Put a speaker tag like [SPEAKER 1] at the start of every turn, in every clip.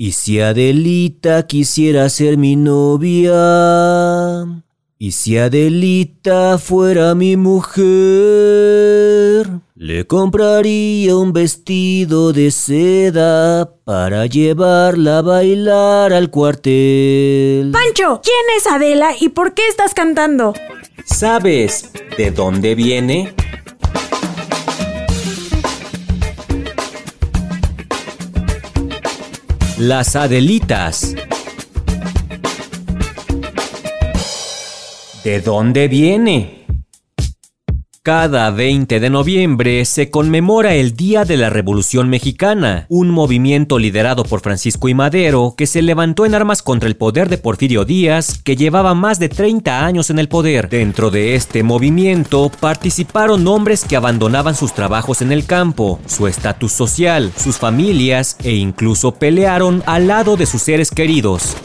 [SPEAKER 1] ¿Y si Adelita quisiera ser mi novia? ¿Y si Adelita fuera mi mujer? Le compraría un vestido de seda para llevarla a bailar al cuartel.
[SPEAKER 2] Pancho, ¿quién es Adela y por qué estás cantando?
[SPEAKER 1] ¿Sabes de dónde viene? Las Adelitas. ¿De dónde viene? Cada 20 de noviembre se conmemora el Día de la Revolución Mexicana, un movimiento liderado por Francisco I. Madero que se levantó en armas contra el poder de Porfirio Díaz, que llevaba más de 30 años en el poder. Dentro de este movimiento participaron hombres que abandonaban sus trabajos en el campo, su estatus social, sus familias e incluso pelearon al lado de sus seres queridos.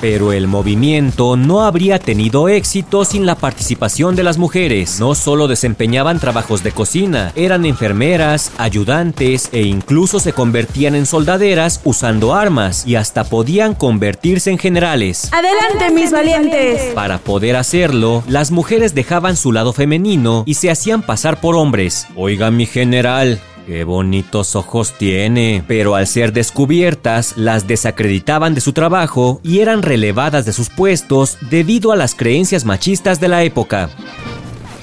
[SPEAKER 1] Pero el movimiento no habría tenido éxito sin la participación de las mujeres. No solo desempeñaban trabajos de cocina, eran enfermeras, ayudantes e incluso se convertían en soldaderas usando armas y hasta podían convertirse en generales.
[SPEAKER 2] Adelante, mis valientes.
[SPEAKER 1] Para poder hacerlo, las mujeres dejaban su lado femenino y se hacían pasar por hombres. Oiga, mi general, Qué bonitos ojos tiene. Pero al ser descubiertas, las desacreditaban de su trabajo y eran relevadas de sus puestos debido a las creencias machistas de la época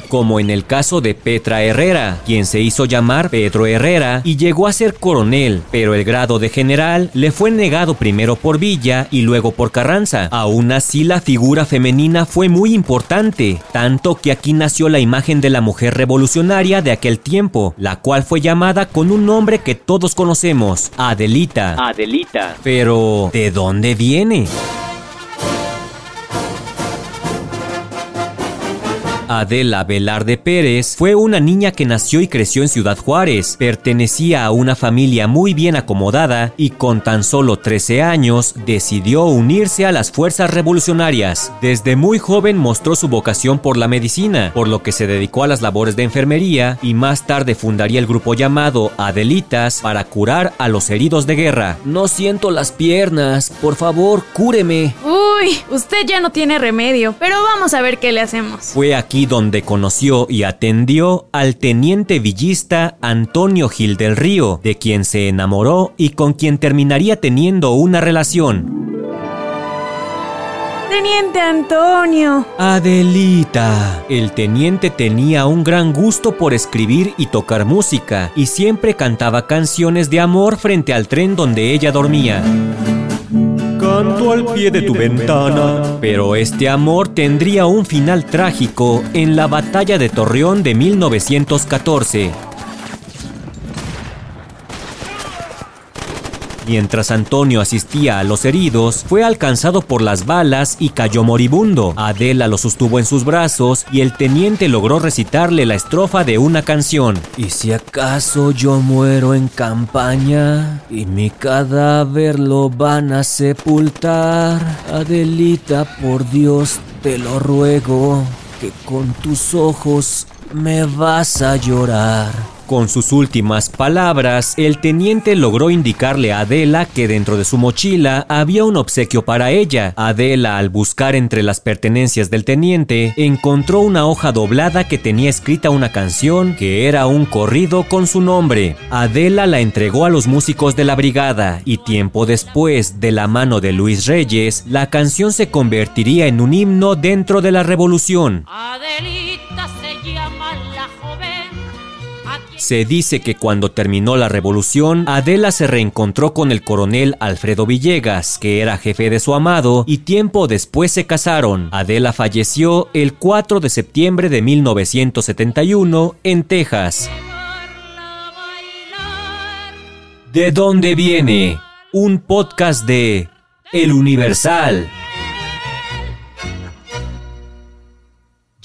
[SPEAKER 1] como en el caso de Petra Herrera, quien se hizo llamar Pedro Herrera y llegó a ser coronel, pero el grado de general le fue negado primero por Villa y luego por Carranza. Aún así la figura femenina fue muy importante, tanto que aquí nació la imagen de la mujer revolucionaria de aquel tiempo, la cual fue llamada con un nombre que todos conocemos, Adelita.
[SPEAKER 3] Adelita.
[SPEAKER 1] Pero, ¿de dónde viene? Adela Velarde Pérez fue una niña que nació y creció en Ciudad Juárez. Pertenecía a una familia muy bien acomodada y con tan solo 13 años decidió unirse a las fuerzas revolucionarias. Desde muy joven mostró su vocación por la medicina, por lo que se dedicó a las labores de enfermería y más tarde fundaría el grupo llamado Adelitas para curar a los heridos de guerra. No siento las piernas, por favor, cúreme.
[SPEAKER 2] Uy, usted ya no tiene remedio, pero vamos a ver qué le hacemos.
[SPEAKER 1] Fue aquí donde conoció y atendió al teniente villista Antonio Gil del Río, de quien se enamoró y con quien terminaría teniendo una relación.
[SPEAKER 2] Teniente Antonio.
[SPEAKER 1] Adelita. El teniente tenía un gran gusto por escribir y tocar música, y siempre cantaba canciones de amor frente al tren donde ella dormía al pie de tu ventana. Pero este amor tendría un final trágico en la batalla de Torreón de 1914. Mientras Antonio asistía a los heridos, fue alcanzado por las balas y cayó moribundo. Adela lo sostuvo en sus brazos y el teniente logró recitarle la estrofa de una canción. ¿Y si acaso yo muero en campaña y mi cadáver lo van a sepultar? Adelita, por Dios, te lo ruego, que con tus ojos me vas a llorar. Con sus últimas palabras, el teniente logró indicarle a Adela que dentro de su mochila había un obsequio para ella. Adela, al buscar entre las pertenencias del teniente, encontró una hoja doblada que tenía escrita una canción que era un corrido con su nombre. Adela la entregó a los músicos de la brigada y tiempo después, de la mano de Luis Reyes, la canción se convertiría en un himno dentro de la revolución. Se dice que cuando terminó la revolución, Adela se reencontró con el coronel Alfredo Villegas, que era jefe de su amado, y tiempo después se casaron. Adela falleció el 4 de septiembre de 1971 en Texas. ¿De dónde viene? Un podcast de El Universal.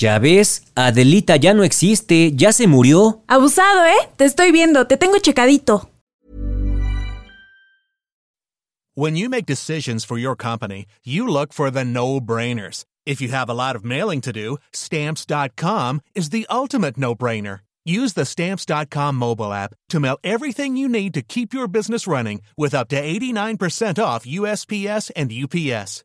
[SPEAKER 1] Ya ves, Adelita ya no existe, ya se murió.
[SPEAKER 2] Abusado, ¿eh? Te estoy viendo, te tengo checadito.
[SPEAKER 4] When you make decisions for your company, you look for the no-brainers. If you have a lot of mailing to do, stamps.com is the ultimate no-brainer. Use the Stamps.com mobile app to mail everything you need to keep your business running with up to 89% off USPS and UPS.